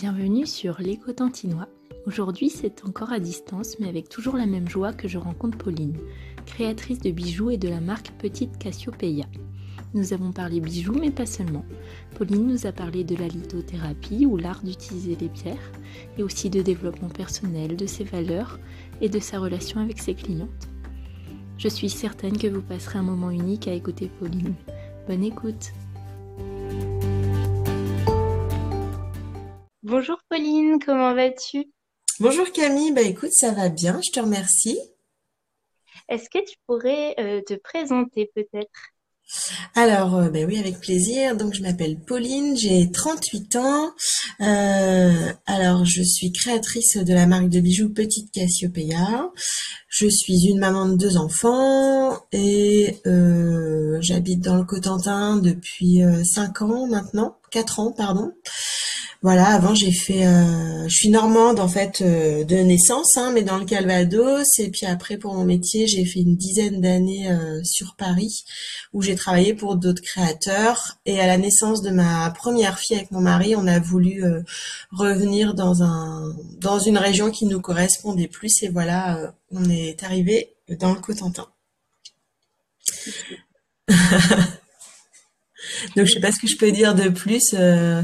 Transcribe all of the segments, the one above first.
Bienvenue sur l'écho tantinois. Aujourd'hui, c'est encore à distance, mais avec toujours la même joie que je rencontre Pauline, créatrice de bijoux et de la marque Petite Cassiopeia. Nous avons parlé bijoux, mais pas seulement. Pauline nous a parlé de la lithothérapie ou l'art d'utiliser les pierres, et aussi de développement personnel, de ses valeurs et de sa relation avec ses clientes. Je suis certaine que vous passerez un moment unique à écouter Pauline. Bonne écoute Bonjour Pauline, comment vas-tu? Bonjour Camille, bah écoute, ça va bien, je te remercie. Est-ce que tu pourrais euh, te présenter peut-être? Alors, euh, bah oui, avec plaisir. Donc, je m'appelle Pauline, j'ai 38 ans. Euh, alors, je suis créatrice de la marque de bijoux Petite Cassiopeia. Je suis une maman de deux enfants et j'habite dans le Cotentin depuis 5 ans maintenant, 4 ans, pardon. Voilà, avant j'ai fait, euh, je suis normande en fait euh, de naissance, hein, mais dans le Calvados. Et puis après pour mon métier, j'ai fait une dizaine d'années euh, sur Paris, où j'ai travaillé pour d'autres créateurs. Et à la naissance de ma première fille avec mon mari, on a voulu revenir dans un, dans une région qui nous correspondait plus. Et voilà, on est arrivé dans le Cotentin. Donc je sais pas ce que je peux dire de plus. Euh,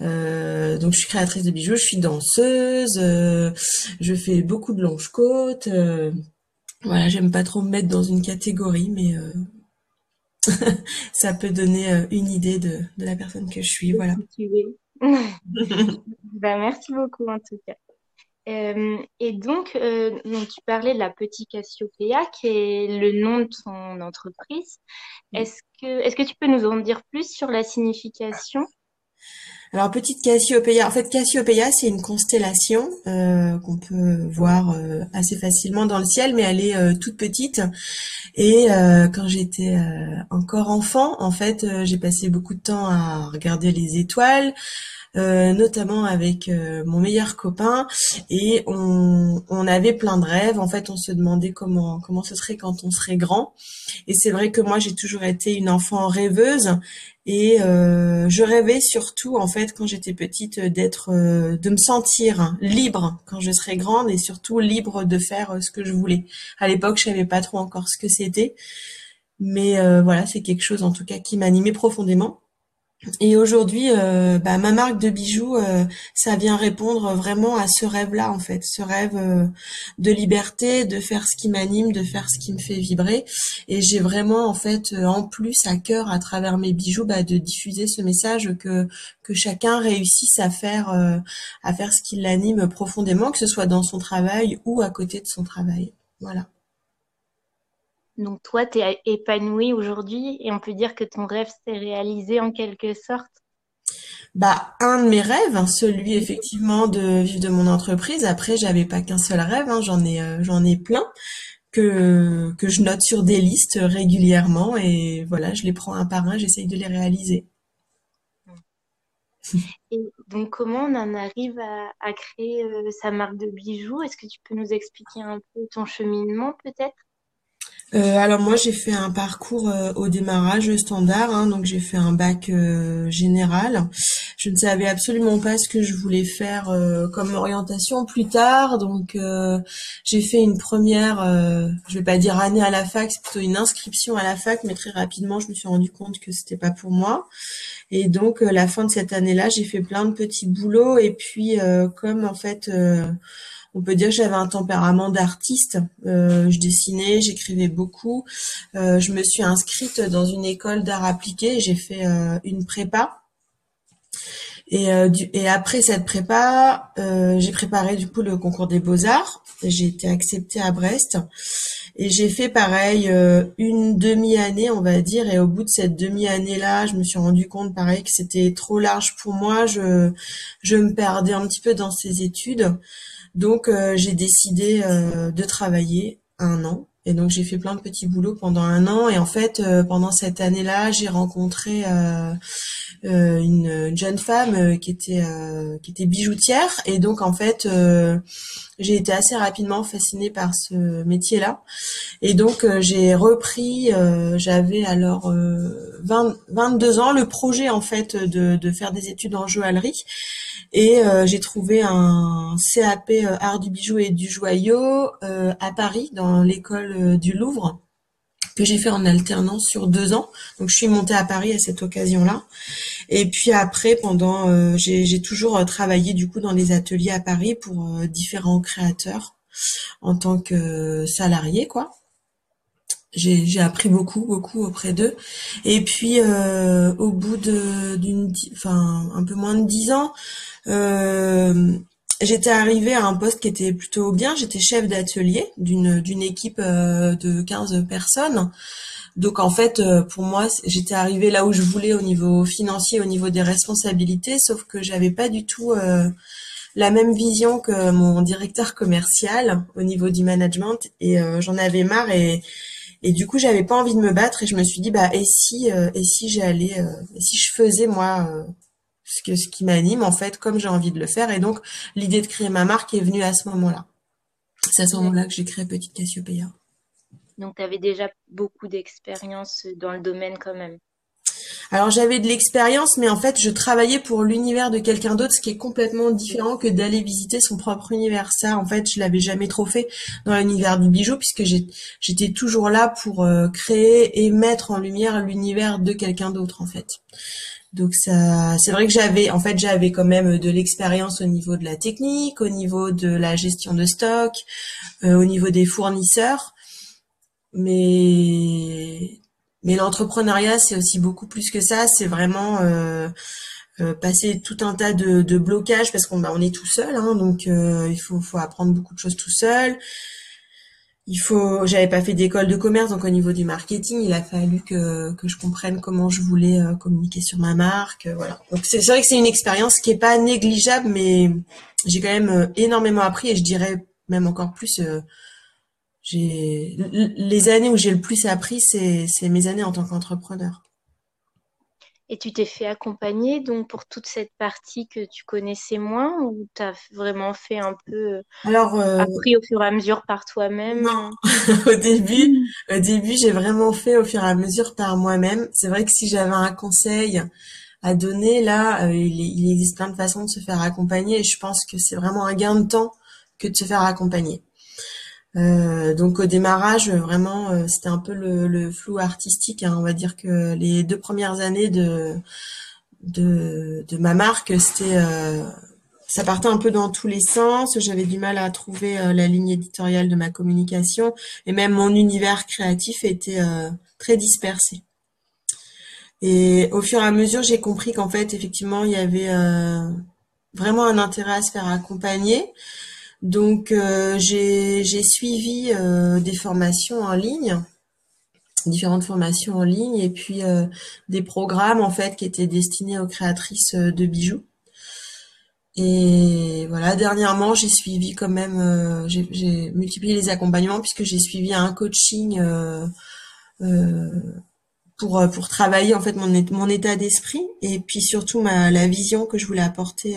euh, donc je suis créatrice de bijoux, je suis danseuse, euh, je fais beaucoup de longes côtes. voilà, j'aime pas trop me mettre dans une catégorie, mais ça peut donner une idée de, la personne que je suis. Voilà. bah, merci beaucoup en tout cas. Euh, et donc, euh, donc, tu parlais de la Petite Cassiopeia, qui est le nom de ton entreprise. Est-ce que, est-ce que tu peux nous en dire plus sur la signification? Alors petite Cassiopeia, en fait Cassiopeia c'est une constellation euh, qu'on peut voir assez facilement dans le ciel, mais elle est toute petite. Et quand j'étais encore enfant, en fait, j'ai passé beaucoup de temps à regarder les étoiles, euh, notamment avec euh, mon meilleur copain et on, on, avait plein de rêves. En fait, on se demandait comment comment ce serait quand on serait grand. Et c'est vrai que moi, j'ai toujours été une enfant rêveuse et euh, je rêvais surtout en fait quand j'étais petite d'être de me sentir libre quand je serais grande et surtout libre de faire ce que je voulais. À l'époque, je savais pas trop encore ce que c'était. Mais voilà, c'est quelque chose en tout cas qui m'animait profondément. Et aujourd'hui, euh, bah, ma marque de bijoux, euh, ça vient répondre vraiment à ce rêve-là, en fait, ce rêve euh, de liberté, de faire ce qui m'anime, de faire ce qui me fait vibrer. Et j'ai vraiment, en fait, en plus à cœur, à travers mes bijoux, bah, de diffuser ce message que que chacun réussisse à faire à faire ce qui l'anime profondément, que ce soit dans son travail ou à côté de son travail. Voilà. Donc toi, tu es épanouie aujourd'hui et on peut dire que ton rêve s'est réalisé en quelque sorte? Bah, un de mes rêves, hein, celui effectivement de vivre de mon entreprise. Après, j'avais pas qu'un seul rêve, hein, j'en ai, euh, j'en ai plein que que je note sur des listes régulièrement et voilà, je les prends un par un, j'essaye de les réaliser. Et donc, comment on en arrive à, créer euh, sa marque de bijoux? Est-ce que tu peux nous expliquer un peu ton cheminement, peut-être? Euh, alors moi j'ai fait un parcours euh, au démarrage standard, hein, donc j'ai fait un bac euh, général. Je ne savais absolument pas ce que je voulais faire comme orientation plus tard, donc j'ai fait une première, je vais pas dire année à la fac, c'est plutôt une inscription à la fac, mais très rapidement je me suis rendu compte que c'était pas pour moi. Et donc la fin de cette année-là, j'ai fait plein de petits boulots et puis comme en fait on peut dire que j'avais un tempérament d'artiste. Euh, je dessinais, j'écrivais beaucoup. Euh, je me suis inscrite dans une école d'art appliqué. J'ai fait euh, une prépa. Et, et, après cette prépa, j'ai préparé du coup le concours des beaux-arts. J'ai été acceptée à Brest. Et j'ai fait pareil une demi-année, on va dire. Et au bout de cette demi-année-là, je me suis rendu compte pareil que c'était trop large pour moi. Je, je me perdais un petit peu dans ces études. Donc euh, j'ai décidé euh, de travailler un an. Et donc j'ai fait plein de petits boulots pendant un an. Et en fait, euh, pendant cette année-là, j'ai rencontré une, jeune femme qui était qui était bijoutière et donc en fait j'ai été assez rapidement fascinée par ce métier-là. Et donc j'ai repris j'avais alors 20, 22 ans le projet en fait de, de faire des études en joaillerie. Et j'ai trouvé un CAP art du bijou et du joyau à Paris dans l'école du Louvre que j'ai fait en alternance sur deux ans. Donc je suis montée à Paris à cette occasion-là. Et puis après, pendant, euh, j'ai toujours euh, travaillé du coup dans les ateliers à Paris pour euh, différents créateurs en tant que salarié, quoi. J'ai appris beaucoup, beaucoup auprès d'eux. Et puis au bout d'une, enfin un peu moins de dix ans, J'étais arrivée à un poste qui était plutôt bien. J'étais chef d'atelier d'une d'une équipe euh, de 15 personnes. Donc en fait, euh, pour moi, j'étais arrivée là où je voulais au niveau financier, au niveau des responsabilités, sauf que j'avais pas du tout euh, la même vision que mon directeur commercial au niveau du management et j'en avais marre et et du coup j'avais pas envie de me battre et je me suis dit bah et si et si j'allais et si je faisais moi ce, que, ce qui m'anime en fait comme j'ai envie de le faire et donc l'idée de créer ma marque est venue à ce moment-là. C'est à ce moment-là que j'ai créé Petite Cassiopeia. Donc tu avais déjà beaucoup d'expérience dans le domaine quand même. Alors j'avais de l'expérience, mais en fait je travaillais pour l'univers de quelqu'un d'autre, ce qui est complètement différent que d'aller visiter son propre univers. Ça, en fait, je l'avais jamais trop fait dans l'univers du bijou, puisque j'étais toujours là pour euh, créer et mettre en lumière l'univers de quelqu'un d'autre, en fait. Donc ça, c'est vrai que j'avais, en fait, j'avais quand même de l'expérience au niveau de la technique, au niveau de la gestion de stock, euh, au niveau des fournisseurs, mais mais l'entrepreneuriat c'est aussi beaucoup plus que ça. C'est vraiment euh, euh, passer tout un tas de, blocages parce qu'on bah, on est tout seul, hein, donc il faut apprendre beaucoup de choses tout seul il faut j'avais pas fait d'école de commerce donc au niveau du marketing il a fallu que, que je comprenne comment je voulais euh, communiquer sur ma marque euh, voilà. Donc c'est vrai que c'est une expérience qui est pas négligeable mais j'ai quand même euh, énormément appris et je dirais même encore plus j'ai les années où j'ai le plus appris c'est c'est mes années en tant qu'entrepreneur et tu t'es fait accompagner donc pour toute cette partie que tu connaissais moins ou tu as vraiment fait un peu Alors euh, appris au fur et à mesure par toi-même? Non, au début, au début, j'ai vraiment fait au fur et à mesure par moi-même. C'est vrai que si j'avais un conseil à donner là, euh, il, il, existe plein de façons de se faire accompagner et je pense que c'est vraiment un gain de temps que de se faire accompagner. Euh, donc au démarrage, vraiment, euh, c'était un peu le, flou artistique. Hein. On va dire que les deux premières années de de, ma marque, c'était euh, ça partait un peu dans tous les sens. J'avais du mal à trouver la ligne éditoriale de ma communication et même mon univers créatif était très dispersé. Et au fur et à mesure, j'ai compris qu'en fait, effectivement, il y avait vraiment un intérêt à se faire accompagner. Donc euh, j'ai suivi euh, des formations en ligne, différentes formations en ligne et puis euh, des programmes en fait qui étaient destinés aux créatrices de bijoux. Et voilà, dernièrement, j'ai suivi quand même, j'ai multiplié les accompagnements puisque j'ai suivi un coaching pour pour travailler en fait mon mon état d'esprit et puis surtout ma la vision que je voulais apporter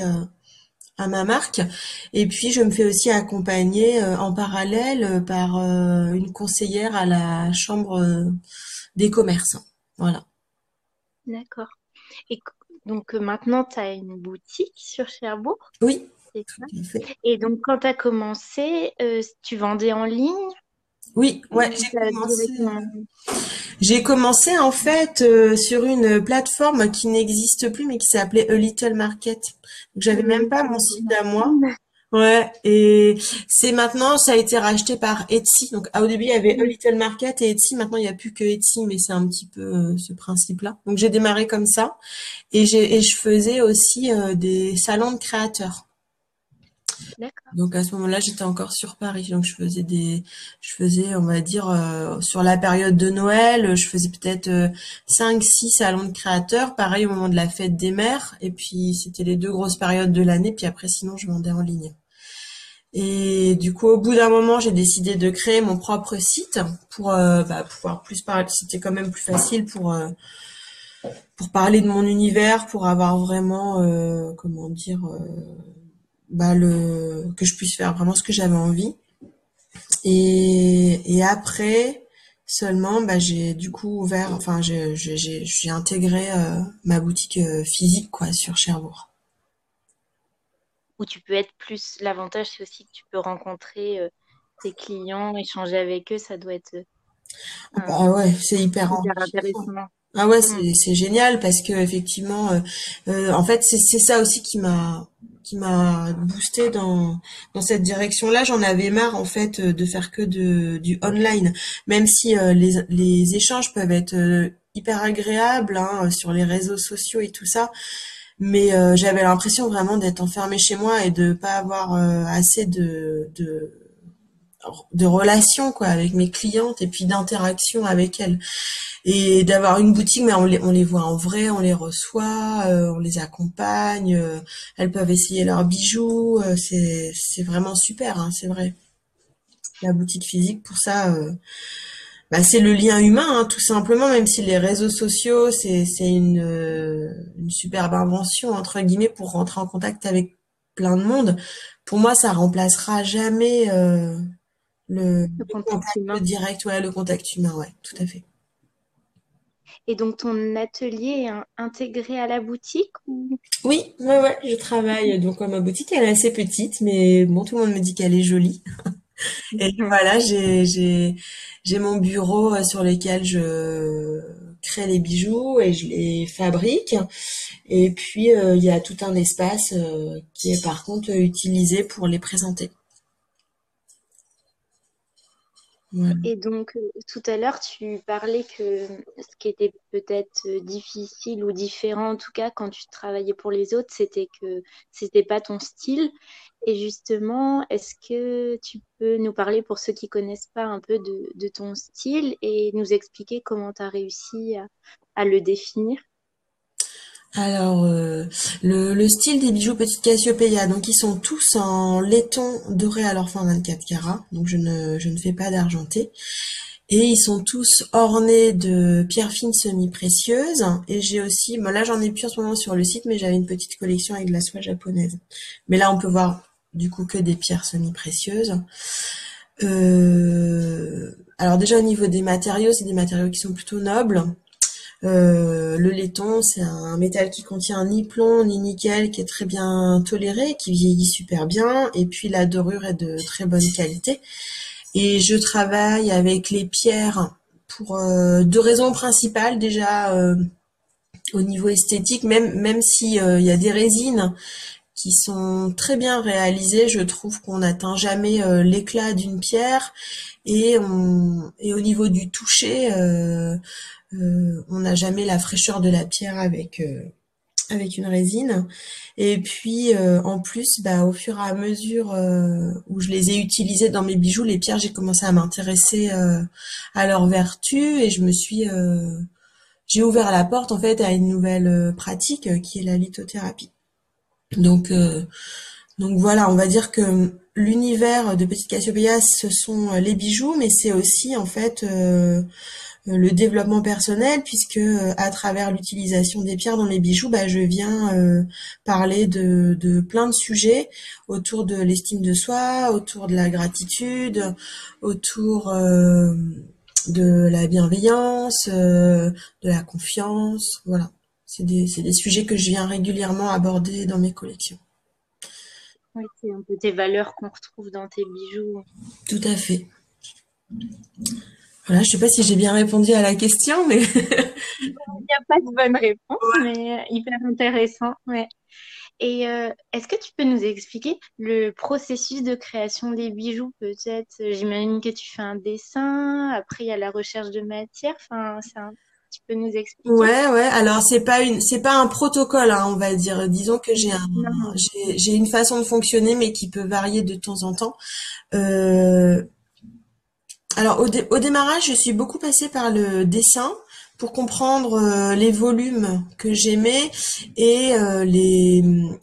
à ma marque. Et puis je me fais aussi accompagner euh, en parallèle euh, par euh, une conseillère à la chambre des commerces. Voilà. D'accord. Et donc maintenant tu as une boutique sur Cherbourg? Oui. Et donc quand tu as commencé, tu vendais en ligne? Oui, ouais, j'ai commencé. J'ai commencé en fait euh, sur une plateforme qui n'existe plus mais qui s'appelait A Little Market. J'avais même pas mon site à moi. Ouais, et c'est maintenant, ça a été racheté par Etsy. Donc, au début, il y avait A Little Market et Etsy. Maintenant, il n'y a plus que Etsy, mais c'est un petit peu euh, ce principe-là. Donc, j'ai démarré comme ça. Et, j'ai, et je faisais aussi euh, des salons de créateurs. Donc à ce moment-là, j'étais encore sur Paris. Donc je faisais des, je faisais, on va dire, euh, sur la période de Noël, je faisais peut-être euh, 5-6 salons de créateurs. Pareil au moment de la fête des mères. Et puis c'était les deux grosses périodes de l'année. Puis après, sinon, je vendais en ligne. Et du coup, au bout d'un moment, j'ai décidé de créer mon propre site pour euh, bah, pouvoir plus parler. C'était quand même plus facile pour euh, pour parler de mon univers, pour avoir vraiment, euh, comment dire, bah le que je puisse faire vraiment ce que j'avais envie. Et, et après seulement, bah j'ai du coup ouvert, enfin j'ai j'ai intégré euh, ma boutique physique quoi sur Cherbourg. Où tu peux être plus. L'avantage c'est aussi que tu peux rencontrer tes clients, échanger avec eux, ça doit être. ah ouais, c'est hyper, hyper intéressant. Ah ouais, c'est génial parce que effectivement, euh, euh, en fait, c'est ça aussi qui m'a qui m'a boosté dans dans cette direction-là. J'en avais marre en fait de faire que de du online, même si euh, les les échanges peuvent être hyper agréables hein, sur les réseaux sociaux et tout ça. Mais j'avais l'impression vraiment d'être enfermée chez moi et de pas avoir assez de, de de relations quoi avec mes clientes et puis d'interaction avec elles. Et d'avoir une boutique mais on les, on les voit en vrai on les reçoit euh, on les accompagne euh, elles peuvent essayer leurs bijoux euh, c'est c'est vraiment super hein, c'est vrai. La boutique physique pour ça bah, c'est le lien humain hein, tout simplement même si les réseaux sociaux c'est c'est une une superbe invention entre guillemets pour rentrer en contact avec plein de monde. Pour moi ça remplacera jamais le, contact, humain. direct, ouais, le contact humain, ouais, tout à fait. Et donc ton atelier est intégré à la boutique ou? Oui, ouais, ouais, je travaille. Donc ma boutique elle est assez petite, mais bon, tout le monde me dit qu'elle est jolie. Et voilà, j'ai j'ai j'ai mon bureau euh, sur lequel je crée les bijoux et je les fabrique. Et puis euh, il y a tout un espace euh, qui est par contre utilisé pour les présenter. Et donc, euh, tout à l'heure, tu parlais que ce qui était peut-être euh, difficile ou différent, en tout cas, quand tu travaillais pour les autres, c'était que c'était pas ton style. Et justement, est-ce que tu peux nous parler, pour ceux qui connaissent pas, un peu de, ton style et nous expliquer comment tu as réussi à le définir? Alors, euh, le, style des bijoux Petite Cassiopeia, donc ils sont tous en laiton doré à leur fin 24 carats, donc je ne, je ne fais pas d'argenté. Et ils sont tous ornés de pierres fines semi-précieuses. Et j'ai aussi, bon là j'en ai plus en ce moment sur le site, mais j'avais une petite collection avec de la soie japonaise. Mais là on peut voir du coup que des pierres semi-précieuses. Euh, alors déjà au niveau des matériaux, c'est des matériaux qui sont plutôt nobles. Euh, le laiton, c'est un métal qui contient ni plomb ni nickel, qui est très bien toléré, qui vieillit super bien, et puis la dorure est de très bonne qualité. Et je travaille avec les pierres pour euh, deux raisons principales. Déjà, euh, au niveau esthétique, même même si il y a des résines qui sont très bien réalisées, je trouve qu'on n'atteint jamais l'éclat d'une pierre. Et, au niveau du toucher, on n'a jamais la fraîcheur de la pierre avec euh, avec une résine. Et puis euh, en plus, bah, au fur et à mesure où je les ai utilisées dans mes bijoux, les pierres, j'ai commencé à m'intéresser à leurs vertus et je me suis j'ai ouvert la porte en fait à une nouvelle pratique qui est la lithothérapie. Donc voilà, on va dire que l'univers de Petite Cassiopeia, ce sont les bijoux, mais c'est aussi en fait euh, le développement personnel puisque euh, à travers l'utilisation des pierres dans mes bijoux, bah, je viens euh, parler de, plein de sujets autour de l'estime de soi, autour de la gratitude, autour de la bienveillance, de la confiance, voilà. C'est des sujets que je viens régulièrement aborder dans mes collections. Oui, c'est un peu tes valeurs qu'on retrouve dans tes bijoux. Tout à fait. Voilà, je sais pas si j'ai bien répondu à la question, mais il n'y a pas de bonne réponse, mais euh, hyper intéressant. Ouais. Et euh, est-ce que tu peux nous expliquer le processus de création des bijoux peut-être? J'imagine que tu fais un dessin, après il y a la recherche de matière. Enfin, tu peux nous expliquer Ouais, ouais. Alors c'est pas une, c'est pas un protocole, hein, on va dire. Disons que j'ai un, j'ai, une façon de fonctionner, mais qui peut varier de temps en temps. Euh, alors au, démarrage, je suis beaucoup passée par le dessin pour comprendre euh, les volumes que j'aimais et euh,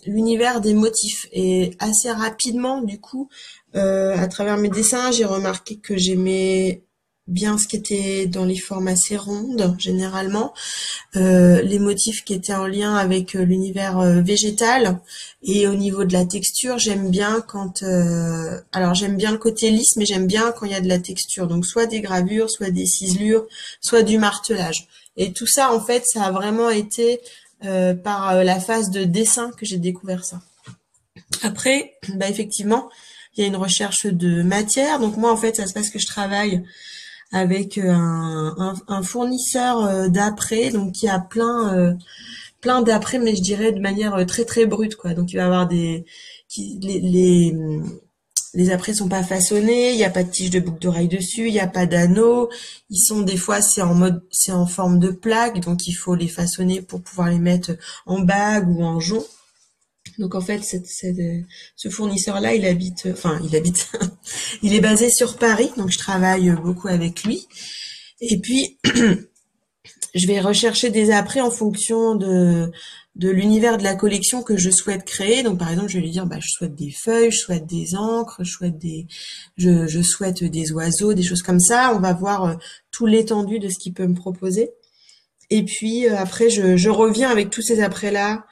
l'univers des motifs. Et assez rapidement, du coup, à travers mes dessins, j'ai remarqué que j'aimais bien ce qui était dans les formes assez rondes généralement, euh, les motifs qui étaient en lien avec euh, l'univers euh, végétal et au niveau de la texture, j'aime bien quand alors j'aime bien le côté lisse mais j'aime bien quand il y a de la texture. Donc soit des gravures, soit des ciselures, soit du martelage. Et tout ça en fait, ça a vraiment été par la phase de dessin que j'ai découvert ça. Après, bah effectivement, il y a une recherche de matière. Donc moi, en fait, ça se passe que je travaille avec euh, un, fournisseur euh, d'après, donc qui a plein euh, plein d'après, mais je dirais de manière très très brute, quoi. Donc il va avoir des qui, les, les les apprêts sont pas façonnés, il n'y a pas de tige de boucle d'oreille dessus, il n'y a pas d'anneau. Ils sont des fois c'est en mode c'est en forme de plaque, donc il faut les façonner pour pouvoir les mettre en bague ou en jonc. Donc en fait, ce fournisseur-là, il habite, enfin, il habite, il est basé sur Paris, donc je travaille beaucoup avec lui. Et puis, je vais rechercher des apprêts en fonction de l'univers de la collection que je souhaite créer. Donc par exemple, je vais lui dire, bah, je souhaite des feuilles, je souhaite des encres, je souhaite des, oiseaux, des choses comme ça. On va voir euh, tout l'étendue de ce qu'il peut me proposer. Et puis euh, après, je, reviens avec tous ces apprêts-là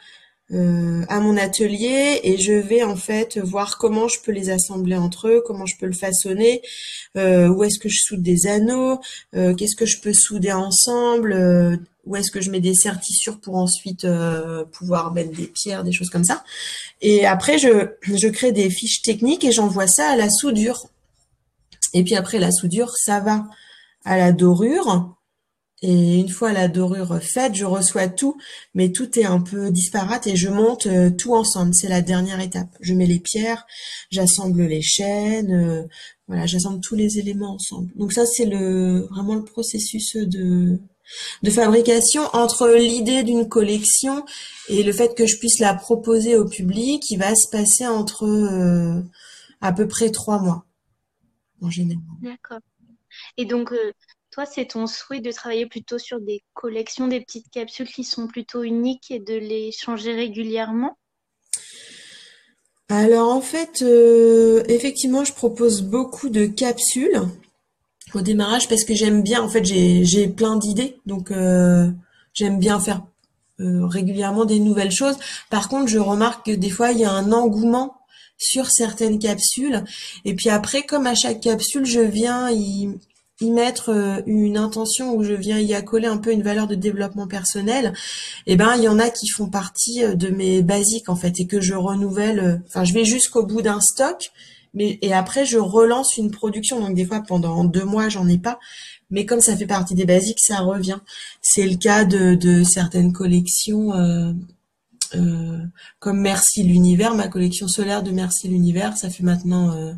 à mon atelier et je vais en fait voir comment je peux les assembler entre eux, comment je peux le façonner, euh, où est-ce que je soude des anneaux, euh, qu'est-ce que je peux souder ensemble, où est-ce que je mets des sertissures pour ensuite pouvoir mettre des pierres, des choses comme ça. Et après, je, je crée des fiches techniques et j'envoie ça à la soudure. Et puis après la soudure, ça va à la dorure. Et une fois la dorure faite, je reçois tout, mais tout est un peu disparate et je monte euh, tout ensemble. C'est la dernière étape. Je mets les pierres, j'assemble les chaînes, euh, voilà, j'assemble tous les éléments ensemble. Donc ça, c'est le vraiment le processus de de fabrication entre l'idée d'une collection et le fait que je puisse la proposer au public, qui va se passer entre euh, à peu près trois mois en général. D'accord. Et donc, c'est ton souhait de travailler plutôt sur des collections, des petites capsules qui sont plutôt uniques et de les changer régulièrement? Alors en fait, euh, effectivement, je propose beaucoup de capsules au démarrage parce que j'aime bien, en fait, j'ai plein d'idées, donc euh, j'aime bien faire euh, régulièrement des nouvelles choses. Par contre, je remarque que des fois, il y a un engouement sur certaines capsules. Et puis après, comme à chaque capsule, je viens y, y mettre euh, une intention où je viens y accoler un peu une valeur de développement personnel, eh ben il y en a qui font partie euh, de mes basiques en fait et que je renouvelle. Euh, enfin, je vais jusqu'au bout d'un stock, mais et après je relance une production. Donc des fois pendant deux mois j'en ai pas, mais comme ça fait partie des basiques, ça revient. C'est le cas de, certaines collections. Comme Merci l'univers, ma collection solaire de Merci l'univers, ça fait maintenant euh,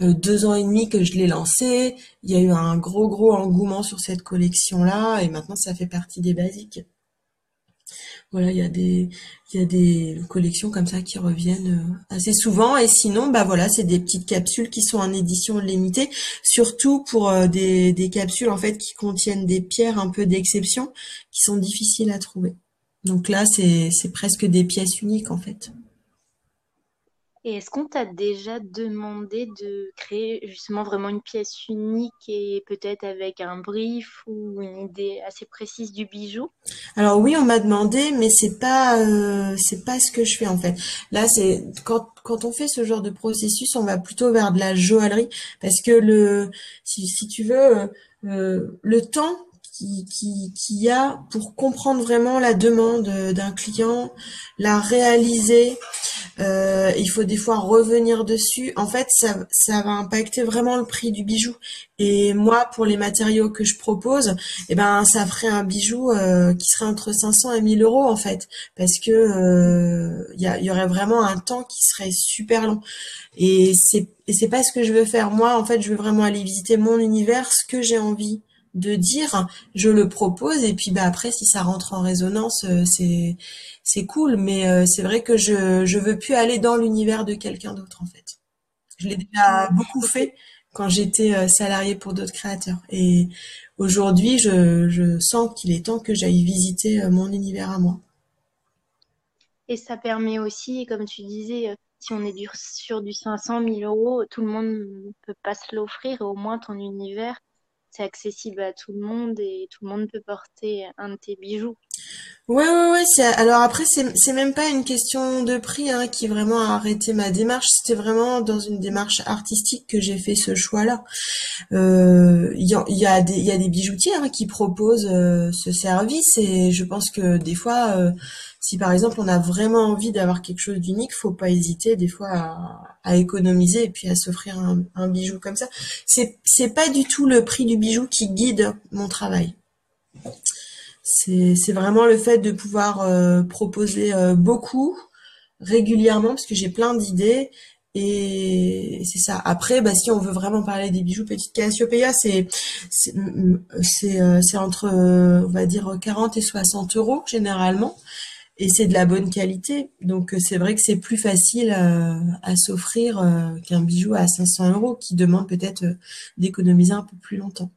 euh, deux ans et demi que je l'ai lancée. Il y a eu un gros gros engouement sur cette collection-là et maintenant ça fait partie des basiques. Voilà, il y a des il y a des collections comme ça qui reviennent assez souvent et sinon bah voilà, c'est des petites capsules qui sont en édition limitée, surtout pour des des capsules en fait qui contiennent des pierres un peu d'exception qui sont difficiles à trouver. Donc là, c'est presque des pièces uniques en fait. Et est-ce qu'on t'a déjà demandé de créer justement vraiment une pièce unique et peut-être avec un brief ou une idée assez précise du bijou? Alors oui, on m'a demandé, mais c'est pas euh, c'est pas ce que je fais en fait. Là, c'est quand quand on fait ce genre de processus, on va plutôt vers de la joaillerie parce que le si, si tu veux euh, le temps qui, qui, y a pour comprendre vraiment la demande d'un client, la réaliser. Euh, il faut des fois revenir dessus. En fait, ça, ça va impacter vraiment le prix du bijou. Et moi, pour les matériaux que je propose, eh ben, ça ferait un bijou euh, qui serait entre 500 et 1000 euros en fait, parce que euh, il y, y, aurait vraiment un temps qui serait super long. Et c'est et c'est pas ce que je veux faire. Moi, en fait, je veux vraiment aller visiter mon univers, ce que j'ai envie de dire, je le propose et puis bah après si ça rentre en résonance, euh, c'est c'est cool. Mais euh, c'est vrai que je je veux plus aller dans l'univers de quelqu'un d'autre en fait. Je l'ai déjà beaucoup fait quand j'étais euh, salariée pour d'autres créateurs et aujourd'hui je je sens qu'il est temps que j'aille visiter mon univers à moi. Et ça permet aussi, comme tu disais, si on est sur du 500 000 euros, tout le monde ne peut pas se l'offrir. Au moins, ton univers, c'est accessible à tout le monde et tout le monde peut porter un de tes bijoux. Ouais, ouais, ouais. Alors après, c'est, même pas une question de prix hein, qui vraiment a arrêté ma démarche. C'était vraiment dans une démarche artistique que j'ai fait ce choix-là. Euh, Il y, a, y, a des, y a des bijoutiers hein, qui proposent euh, ce service et je pense que des fois, euh, si par exemple on a vraiment envie d'avoir quelque chose d'unique, faut pas hésiter des fois à, économiser et puis à s'offrir un, bijou comme ça. C'est, c'est pas du tout le prix du bijou qui guide mon travail. C'est vraiment le fait de pouvoir euh, proposer euh, beaucoup régulièrement parce que j'ai plein d'idées et c'est ça. Après, bah, si on veut vraiment parler des bijoux Petite Cassiopeia, c'est c'est euh, c'est entre on va dire 40 et 60 euros généralement et c'est de la bonne qualité. Donc c'est vrai que c'est plus facile à s'offrir qu'un bijou à 500 euros qui demande peut-être d'économiser un peu plus longtemps.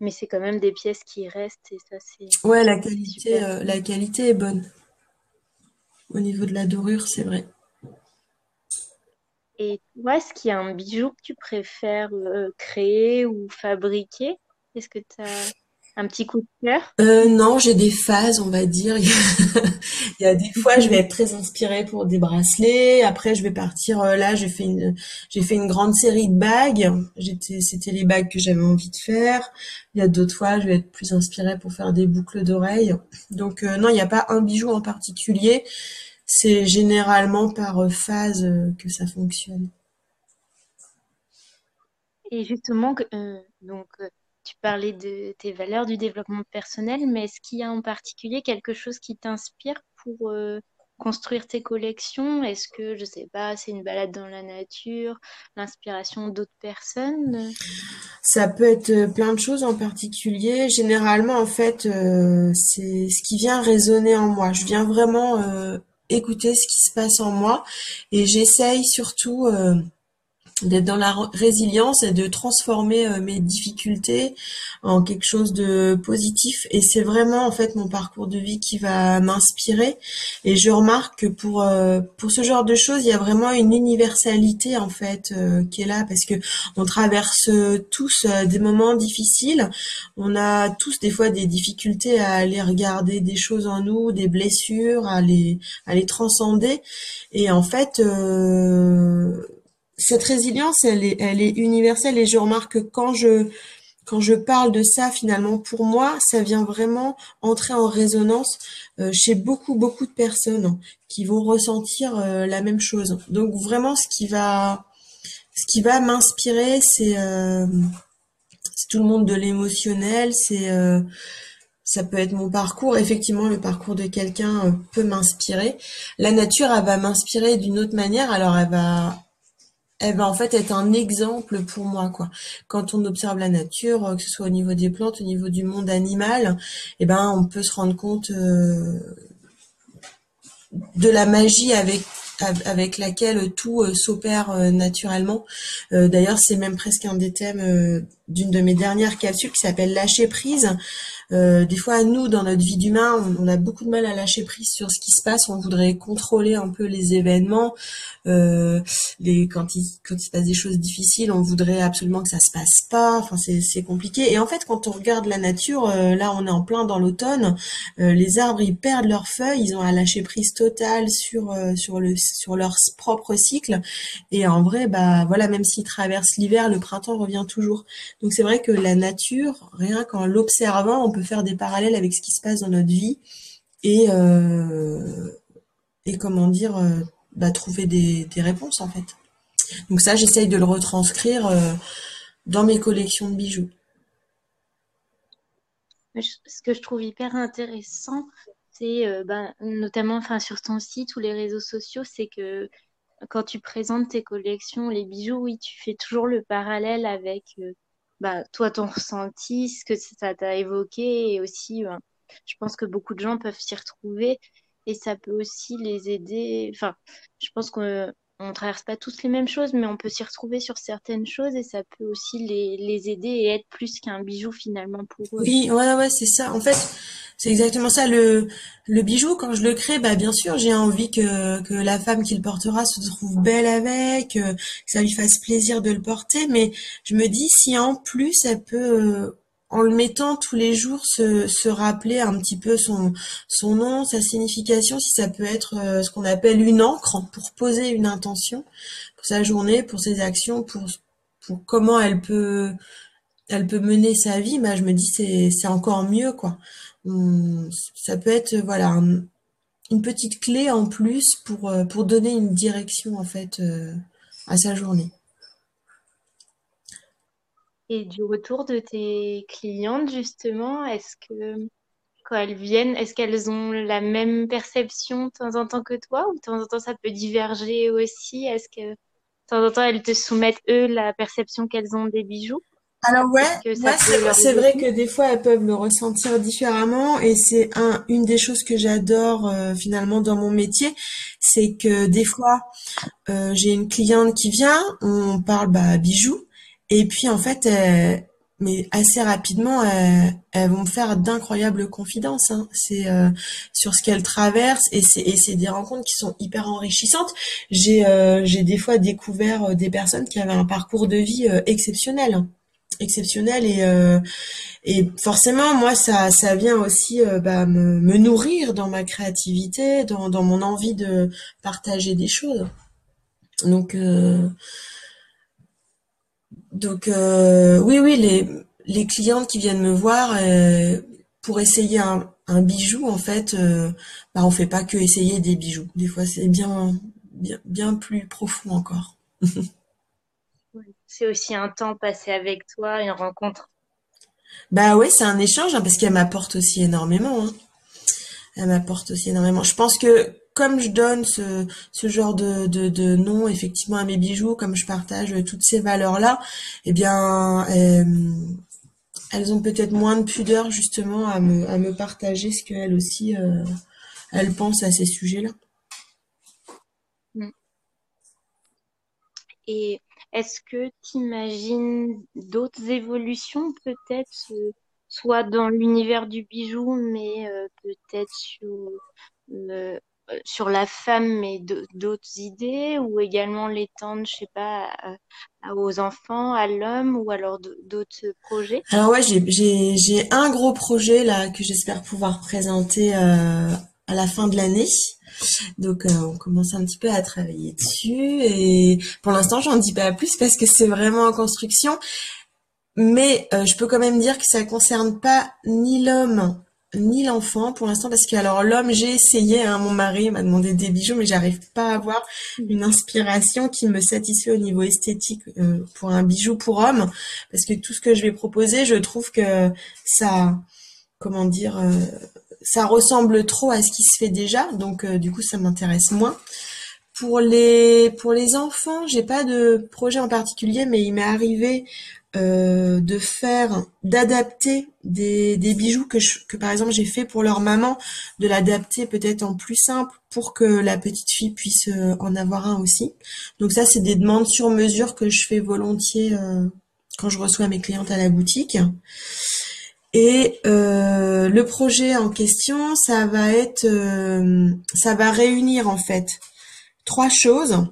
Mais c'est quand même des pièces qui restent et ça c'est ouais la qualité euh, la qualité est bonne. Au niveau de la dorure c'est vrai. Et toi est-ce qu'il y a un bijou que tu préfères euh, créer ou fabriquer? Est-ce que tu as un petit coup de cœur? Euh, Non, j'ai des phases, on va dire. Il y a des fois, je vais être très inspirée pour des bracelets. Après, je vais partir. Euh, là, j'ai fait une, j'ai fait une grande série de bagues. J'étais, c'était les bagues que j'avais envie de faire. Il y a d'autres fois, je vais être plus inspirée pour faire des boucles d'oreilles. Donc euh, non, il n'y a pas un bijou en particulier. C'est généralement par phase que ça fonctionne. Et justement, donc tu parlais de tes valeurs du développement personnel, mais est-ce qu'il y a en particulier quelque chose qui t'inspire pour euh, construire tes collections? Est-ce que, je sais pas, c'est une balade dans la nature, l'inspiration d'autres personnes? Ça peut être euh, plein de choses en particulier. Généralement, en fait, euh, c'est ce qui vient résonner en moi. Je viens vraiment écouter ce qui se passe en moi et j'essaye surtout d'être dans la résilience et de transformer euh, mes difficultés en quelque chose de positif. Et c'est vraiment en fait mon parcours de vie qui va m'inspirer. Et je remarque que pour euh, pour ce genre de choses il y a vraiment une universalité en fait euh, qui est là. Parce que on traverse tous des moments difficiles. On a tous des fois des difficultés à aller regarder des choses en nous des blessures à les à les transcender. Et en fait cette résilience, elle est, elle est universelle et je remarque que quand je, quand je parle de ça, finalement, pour moi, ça vient vraiment entrer en résonance euh, chez beaucoup, beaucoup de personnes qui vont ressentir euh, la même chose. Donc vraiment, ce qui va, ce qui va m'inspirer, c'est euh, tout le monde de l'émotionnel, c'est ça peut être mon parcours. Effectivement, le parcours de quelqu'un peut m'inspirer. La nature, elle va m'inspirer d'une autre manière. Alors, elle va elle va en fait être un exemple pour moi quoi. Quand on observe la nature, euh, que ce soit au niveau des plantes, au niveau du monde animal, eh ben on peut se rendre compte euh, de la magie avec avec laquelle tout euh, s'opère naturellement. D'ailleurs, c'est même presque un des thèmes d'une de mes dernières capsules qui s'appelle lâcher prise. Euh, des fois, nous, dans notre vie d'humain, on, a beaucoup de mal à lâcher prise sur ce qui se passe. On voudrait contrôler un peu les événements. Euh, quand, il, se passe des choses difficiles, on voudrait absolument que ça se passe pas. Enfin, c'est compliqué. Et en fait, quand on regarde la nature, euh, là, on est en plein dans l'automne. Euh, les arbres, ils perdent leurs feuilles. Ils ont à lâcher prise totale sur euh, sur le sur leur propre cycle. Et en vrai, bah voilà, même s'ils traversent l'hiver, le printemps revient toujours. Donc c'est vrai que la nature, rien qu'en l'observant, on peut faire des parallèles avec ce qui se passe dans notre vie et, euh, et comment dire, euh, bah, trouver des, réponses en fait. Donc ça, j'essaye de le retranscrire euh, dans mes collections de bijoux. Ce que je trouve hyper intéressant, c'est ben, notamment enfin, sur ton site ou les réseaux sociaux, c'est que quand tu présentes tes collections, les bijoux, oui, tu fais toujours le parallèle avec bah, toi, ton ressenti, ce que ça t'a évoqué, et aussi, ben, je pense que beaucoup de gens peuvent s'y retrouver, et ça peut aussi les aider. Enfin, je pense qu'on ne traverse pas tous les mêmes choses, mais on peut s'y retrouver sur certaines choses, et ça peut aussi les, les aider et être plus qu'un bijou finalement pour eux. Oui, ouais, ouais, c'est ça. En fait, C'est exactement ça. Le, le bijou, quand je le crée, bah bien sûr, j'ai envie que, que la femme qui le portera se trouve belle avec, euh, que ça lui fasse plaisir de le porter. Mais je me dis, si en plus, elle peut, euh, en le mettant tous les jours, se, se rappeler un petit peu son, son nom, sa signification, si ça peut être euh, ce qu'on appelle une encre pour poser une intention pour sa journée, pour ses actions, pour, pour comment elle peut elle peut mener sa vie, bah, je me dis c'est c'est encore mieux quoi. ça peut être voilà une petite clé en plus pour euh, pour donner une direction en fait euh, à sa journée. Et du retour de tes clientes justement, est-ce que quand elles viennent, est-ce qu'elles ont la même perception de temps en temps que toi ou de temps en temps ça peut diverger aussi? Est-ce que de temps en temps elles te soumettent eux la perception qu'elles ont des bijoux? Alors ouais, c'est vrai que des fois elles peuvent le ressentir différemment et c'est un une des choses que j'adore euh, finalement dans mon métier, c'est que des fois euh, j'ai une cliente qui vient, on parle bah bijoux et puis en fait mais assez rapidement elles, vont me faire d'incroyables confidences hein. c'est euh, sur ce qu'elles traversent et c'est des rencontres qui sont hyper enrichissantes. J'ai j'ai des fois découvert des personnes qui avaient un parcours de vie exceptionnel hein. Exceptionnel et euh, et forcément moi ça ça vient aussi euh, bah, me, me, nourrir dans ma créativité dans, dans mon envie de partager des choses. Donc euh, donc oui oui les les clientes qui viennent me voir pour essayer un, un bijou en fait bah on fait pas que essayer des bijoux des fois c'est bien bien bien plus profond encore c'est aussi un temps passé avec toi, une rencontre. Bah oui, c'est un échange hein, parce qu'elle m'apporte aussi énormément. Hein. Elle m'apporte aussi énormément. Je pense que comme je donne ce, genre de, nom effectivement à mes bijoux, comme je partage toutes ces valeurs-là, eh bien, euh, elles ont peut-être moins de pudeur justement à me, partager ce qu'elles aussi, euh, elles pensent à ces sujets-là. Mm. Et est-ce que tu imagines d'autres évolutions peut-être, soit dans l'univers du bijou, mais euh, peut-être sur, euh, sur la femme, mais d'autres idées, ou également l'étendre, je sais pas, aux enfants, à l'homme, ou alors d'autres projets? Alors ouais, j'ai un gros projet là que j'espère pouvoir présenter à la fin de l'année. Donc euh, on commence un petit peu à travailler dessus et pour l'instant j'en dis pas plus parce que c'est vraiment en construction. Mais euh, je peux quand même dire que ça concerne pas ni l'homme ni l'enfant pour l'instant parce que alors l'homme j'ai essayé hein, mon mari m'a demandé des bijoux mais j'arrive pas à avoir une inspiration qui me satisfait au niveau esthétique euh, pour un bijou pour homme parce que tout ce que je vais proposer je trouve que ça comment dire ça ressemble trop à ce qui se fait déjà, donc euh, du coup ça m'intéresse moins. Pour les pour les enfants, j'ai pas de projet en particulier, mais il m'est arrivé euh, de faire, d'adapter des, des bijoux que que par exemple j'ai fait pour leur maman, de l'adapter peut-être en plus simple pour que la petite fille puisse euh, en avoir un aussi. Donc ça c'est des demandes sur mesure que je fais volontiers quand je reçois mes clientes à la boutique. Et euh, le projet en question, ça va être, euh, ça va réunir en fait trois choses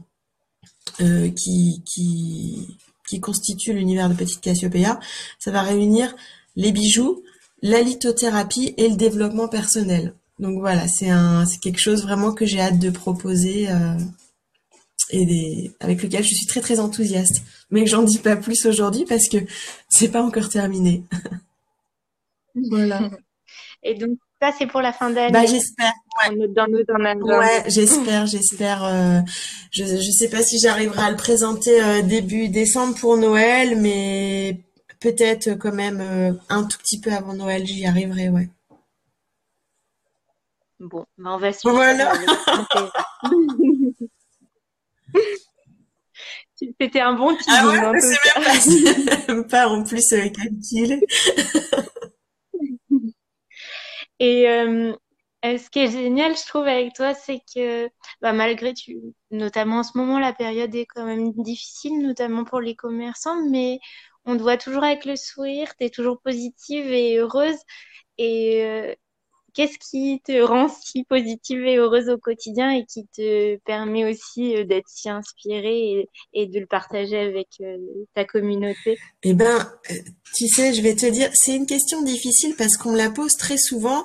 euh, qui, qui, qui constituent l'univers de Petite Cassiopeia. Ça va réunir les bijoux, la lithothérapie et le développement personnel. Donc voilà, c'est un, c'est quelque chose vraiment que j'ai hâte de proposer et des, avec lequel je suis très très enthousiaste. Mais j'en dis pas plus aujourd'hui parce que c'est pas encore terminé. Voilà. Et donc, ça, c'est pour la fin d'année. Bah, j'espère. Ouais. Dans ouais, j'espère, j'espère. Euh, je ne sais pas si j'arriverai à le présenter euh, début décembre pour Noël, mais peut-être quand même euh, un tout petit peu avant Noël, j'y arriverai, ouais. Bon, bah on va suivre. Voilà. C'était un bon teasing. Ah ouais, c'est même pas, pas en plus calculé. Et euh, ce qui est génial, je trouve, avec toi, c'est que bah, malgré, tu, notamment en ce moment, la période est quand même difficile, notamment pour les commerçants, mais on te voit toujours avec le sourire, tu es toujours positive et heureuse. Et, euh, qu'est-ce qui te rend si positive et heureuse au quotidien et qui te permet aussi euh, d'être si inspirée et, de le partager avec euh, ta communauté? Eh ben, euh, tu sais, je vais te dire, c'est une question difficile parce qu'on me la pose très souvent,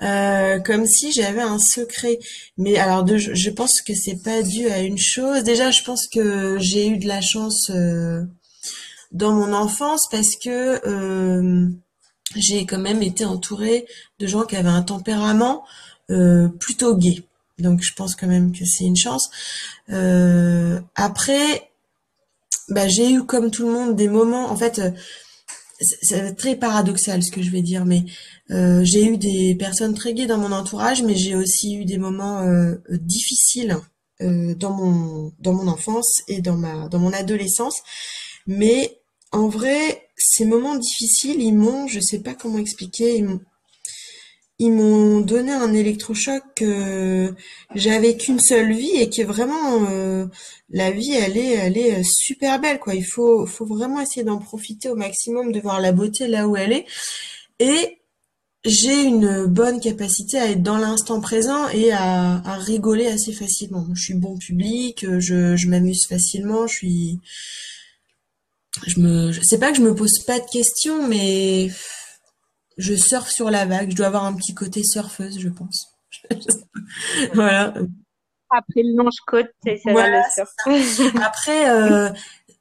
comme si j'avais un secret. Mais alors, je pense que c'est pas dû à une chose. Déjà, je pense que j'ai eu de la chance dans mon enfance parce que j'ai quand même été entourée de gens qui avaient un tempérament euh, plutôt gay. Donc je pense quand même que c'est une chance. Euh, après, bah, j'ai eu comme tout le monde des moments, en fait, euh, c'est très paradoxal ce que je vais dire, mais j'ai eu des personnes très gays dans mon entourage, mais j'ai aussi eu des moments difficiles dans mon dans mon enfance et dans ma dans mon adolescence. Mais en vrai, ces moments difficiles, ils m'ont, je sais pas comment expliquer, ils m'ont, donné un électrochoc que j'avais qu'une seule vie et qui est vraiment euh, la vie, elle est, elle est super belle quoi. Il faut, faut vraiment essayer d'en profiter au maximum, de voir la beauté là où elle est. Et j'ai une bonne capacité à être dans l'instant présent et à, à rigoler assez facilement. Je suis bon public, je, je m'amuse facilement, je suis je me, sais pas que je me pose pas de questions, mais je surfe sur la vague. Je dois avoir un petit côté surfeuse, je pense. voilà. Après le longe côte, c'est ça le surf. Après, euh,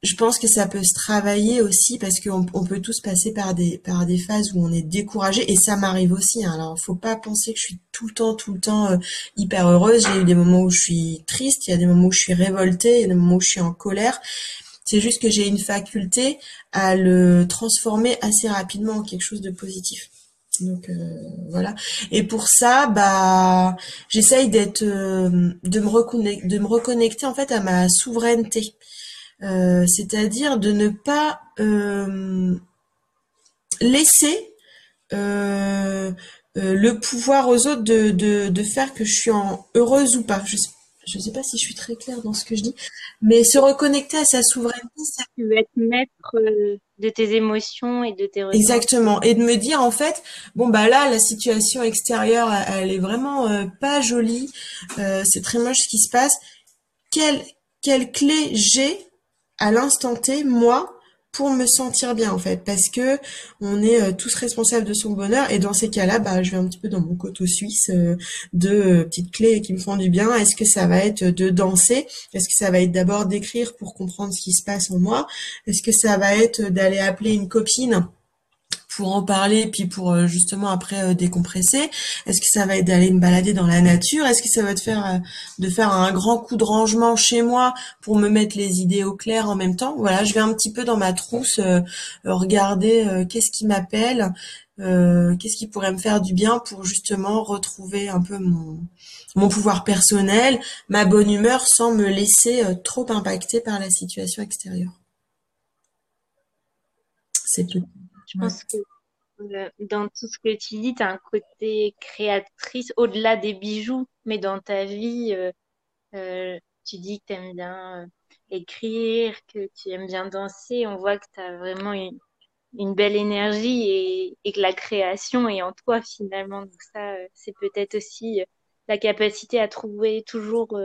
je pense que ça peut se travailler aussi parce qu'on on peut tous passer par des par des phases où on est découragé et ça m'arrive aussi. Hein. Alors, faut pas penser que je suis tout le temps tout le temps euh, hyper heureuse. J'ai eu des moments où je suis triste, il y a des moments où je suis révoltée, il y a des moments où je suis en colère. C'est juste que j'ai une faculté à le transformer assez rapidement en quelque chose de positif. Donc euh, voilà. Et pour ça, bah, j'essaye d'être, euh, de me reconnecter, en fait à ma souveraineté. Euh, c'est-à-dire de ne pas laisser le pouvoir aux autres de, faire que je suis heureuse ou pas. Je sais je ne sais pas si je suis très claire dans ce que je dis, mais se reconnecter à sa souveraineté, ça peut être maître euh, de tes émotions et de tes ressentis. Exactement, et de me dire en fait, bon bah là la situation extérieure, elle est vraiment euh, pas jolie, euh, c'est très moche ce qui se passe. Quelle quelle clé j'ai à l'instant T moi pour me sentir bien en fait parce que on est euh, tous responsables de son bonheur. Et dans ces cas-là bah je vais un petit peu dans mon coteau suisse euh, de euh, petites clés qui me font du bien. Est-ce que ça va être de danser? Est-ce que ça va être d'abord d'écrire pour comprendre ce qui se passe en moi? Est-ce que ça va être d'aller appeler une copine? Pour en parler, puis pour euh, justement après euh, décompresser Est-ce que ça va être d'aller me balader dans la nature? Est-ce que ça va te faire euh, de faire un grand coup de rangement chez moi pour me mettre les idées au clair en même temps? Voilà, je vais un petit peu dans ma trousse regarder qu'est-ce qui m'appelle, qu'est-ce qui pourrait me faire du bien pour justement retrouver un peu mon mon pouvoir personnel, ma bonne humeur sans me laisser trop impacter par la situation extérieure. C'est tout. Je pense que euh, dans tout ce que tu dis, tu as un côté créatrice au-delà des bijoux, mais dans ta vie, euh, euh, tu dis que tu aimes bien écrire, que tu aimes bien danser. On voit que tu as vraiment une, une belle énergie et, et, que la création est en toi finalement. Donc ça, c'est peut-être aussi la capacité à trouver toujours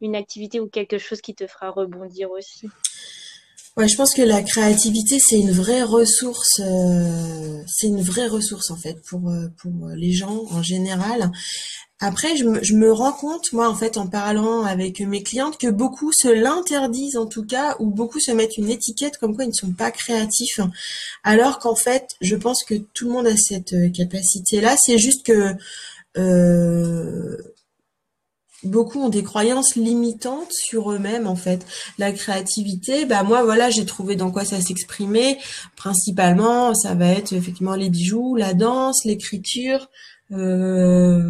une activité ou quelque chose qui te fera rebondir aussi. Je pense que la créativité, c'est une vraie ressource, euh, c'est une vraie ressource en fait pour, euh, pour les gens en général. Après, je me, je me rends compte, moi, en fait, en parlant avec mes clientes, que beaucoup se l'interdisent en tout cas, ou beaucoup se mettent une étiquette comme quoi ils ne sont pas créatifs. Alors qu'en fait, je pense que tout le monde a cette euh, capacité-là. C'est juste que euh, beaucoup ont des croyances limitantes sur eux-mêmes en fait. La créativité, bah moi voilà, j'ai trouvé dans quoi ça s'exprimait. Principalement, ça va être effectivement les bijoux, la danse, l'écriture, euh,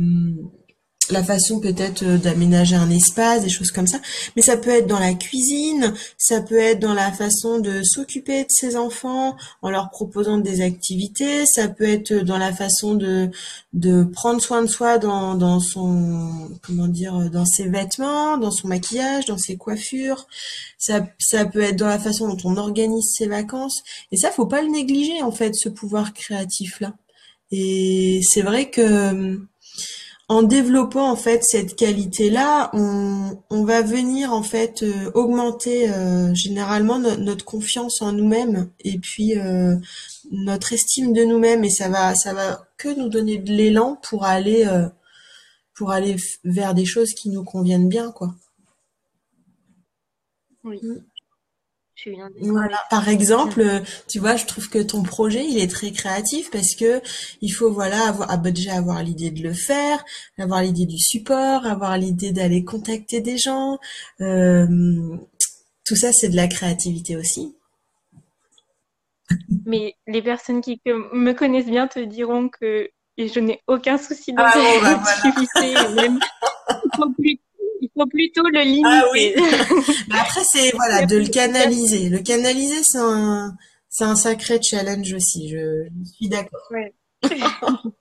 la façon peut-être euh, d'aménager un espace, des choses comme ça. Mais ça peut être dans la cuisine, ça peut être dans la façon de s'occuper de ses enfants en leur proposant des activités, ça peut être dans la façon de de prendre soin de soi dans dans son comment dire dans ses vêtements, dans son maquillage, dans ses coiffures. Ça ça peut être dans la façon dont on organise ses vacances. Et ça, faut pas le négliger en fait, ce pouvoir créatif là. Et c'est vrai que en développant en fait cette qualité-là, on, va venir en fait euh, augmenter euh, généralement notre confiance en nous-mêmes et puis euh, notre estime de nous-mêmes et ça va ça va que nous donner de l'élan pour aller pour aller vers des choses qui nous conviennent bien quoi. Oui. Voilà. Par exemple, euh, tu vois, je trouve que ton projet, il est très créatif parce que il faut voilà avoir ah, bah, déjà avoir l'idée de le faire, avoir l'idée du support, avoir l'idée d'aller contacter des gens. Euh, tout ça, c'est de la créativité aussi. Mais les personnes qui me connaissent bien te diront que je n'ai aucun souci de ah, bah, créativité, même plutôt le limiter. Ah oui. après, c'est voilà, de le canaliser. Le canaliser, c'est un, c'est un sacré challenge aussi. Je, suis d'accord.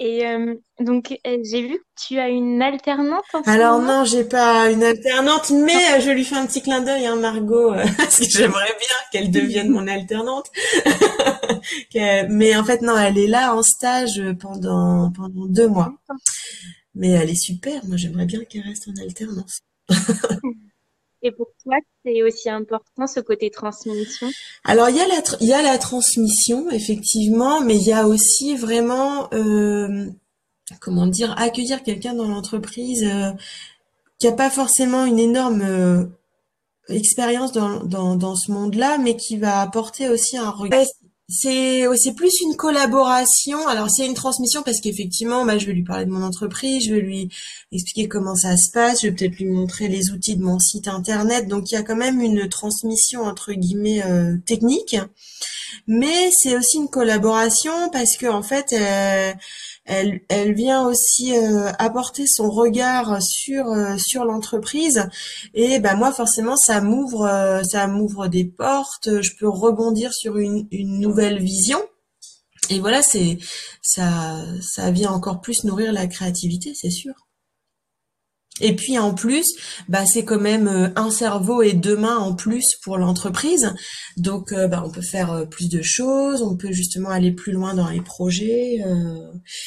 Et euh, donc, euh, j'ai vu que tu as une alternante en Alors non, j'ai pas une alternante, mais euh, je lui fais un petit clin d'œil, hein, Margot, parce que j'aimerais bien qu'elle devienne mon alternante. mais en fait, non, elle est là en stage pendant pendant deux mois. Mais elle est super. Moi, j'aimerais bien qu'elle reste en alternance. Et pour toi, c'est aussi important ce côté transmission? Alors, il y, a la il y a la transmission, effectivement, mais il y a aussi vraiment, euh, comment dire, accueillir quelqu'un dans l'entreprise euh, qui n'a pas forcément une énorme euh, expérience dans, dans, dans ce monde-là, mais qui va apporter aussi un regard c'est c'est plus une collaboration. Alors c'est une transmission parce qu'effectivement, bah, je vais lui parler de mon entreprise, je vais lui expliquer comment ça se passe, je vais peut-être lui montrer les outils de mon site internet. Donc il y a quand même une transmission entre guillemets euh, technique, mais c'est aussi une collaboration parce que en fait, euh, elle, elle vient aussi euh, apporter son regard sur euh, sur l'entreprise. Et ben moi forcément ça m'ouvre euh, ça m'ouvre des portes. Je peux rebondir sur une, une nouvelle vision. Et voilà c'est ça ça vient encore plus nourrir la créativité c'est sûr et puis en plus, bah c'est quand même euh, un cerveau et deux mains en plus pour l'entreprise. Donc euh, bah, on peut faire euh, plus de choses, on peut justement aller plus loin dans les projets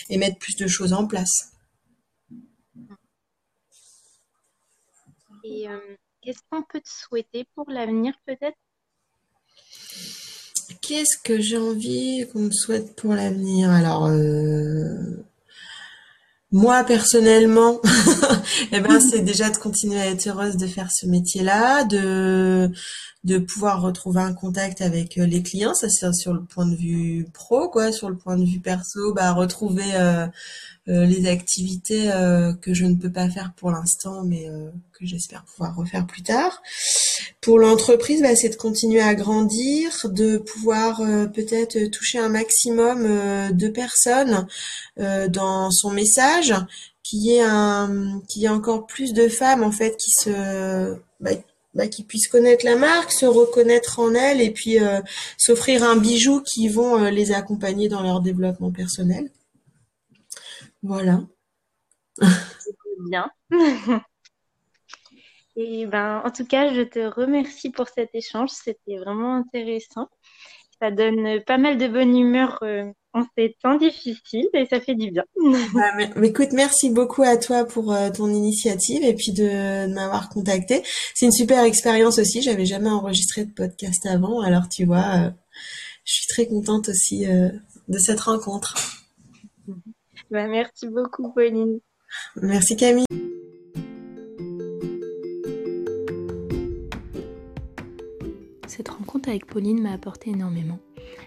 et mettre plus de choses en place. Et qu'est-ce qu'on peut te souhaiter pour l'avenir peut-être? Qu'est-ce que j'ai envie qu'on me souhaite pour l'avenir? Alors moi personnellement, eh ben c'est déjà de continuer à être heureuse de faire ce métier-là, de de pouvoir retrouver un contact avec euh, les clients, ça c'est sur le point de vue pro, quoi, sur le point de vue perso, bah retrouver euh, euh, les activités que je ne peux pas faire pour l'instant, mais que j'espère pouvoir refaire plus tard. Pour l'entreprise, bah, c'est de continuer à grandir, de pouvoir peut-être toucher un maximum de personnes dans son message, qu'il y ait un, qu'il y ait encore plus de femmes en fait qui se bah, bah, qu'ils puissent connaître la marque, se reconnaître en elle et puis euh, s'offrir un bijou qui vont euh, les accompagner dans leur développement personnel. Voilà. Bien. et ben, en tout cas, je te remercie pour cet échange. C'était vraiment intéressant. Ça donne pas mal de bonne humeur euh, en ces temps difficiles et ça fait du bien. Bah, mais, écoute, merci beaucoup à toi pour euh, ton initiative et puis de, m'avoir contacté. C'est une super expérience aussi. J'avais jamais enregistré de podcast avant, alors tu vois, euh, je suis très contente aussi de cette rencontre. Bah, merci beaucoup, Pauline. Merci Camille. Cette rencontre avec Pauline m'a apporté énormément.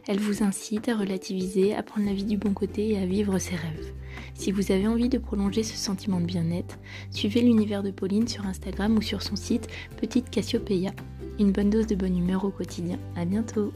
Elle vous incite à relativiser, à prendre la vie du bon côté et à vivre ses rêves. Si vous avez envie de prolonger ce sentiment de bien-être, suivez l'univers de Pauline sur Instagram ou sur son site Petite Cassiopeia. Une bonne dose de bonne humeur au quotidien. À bientôt!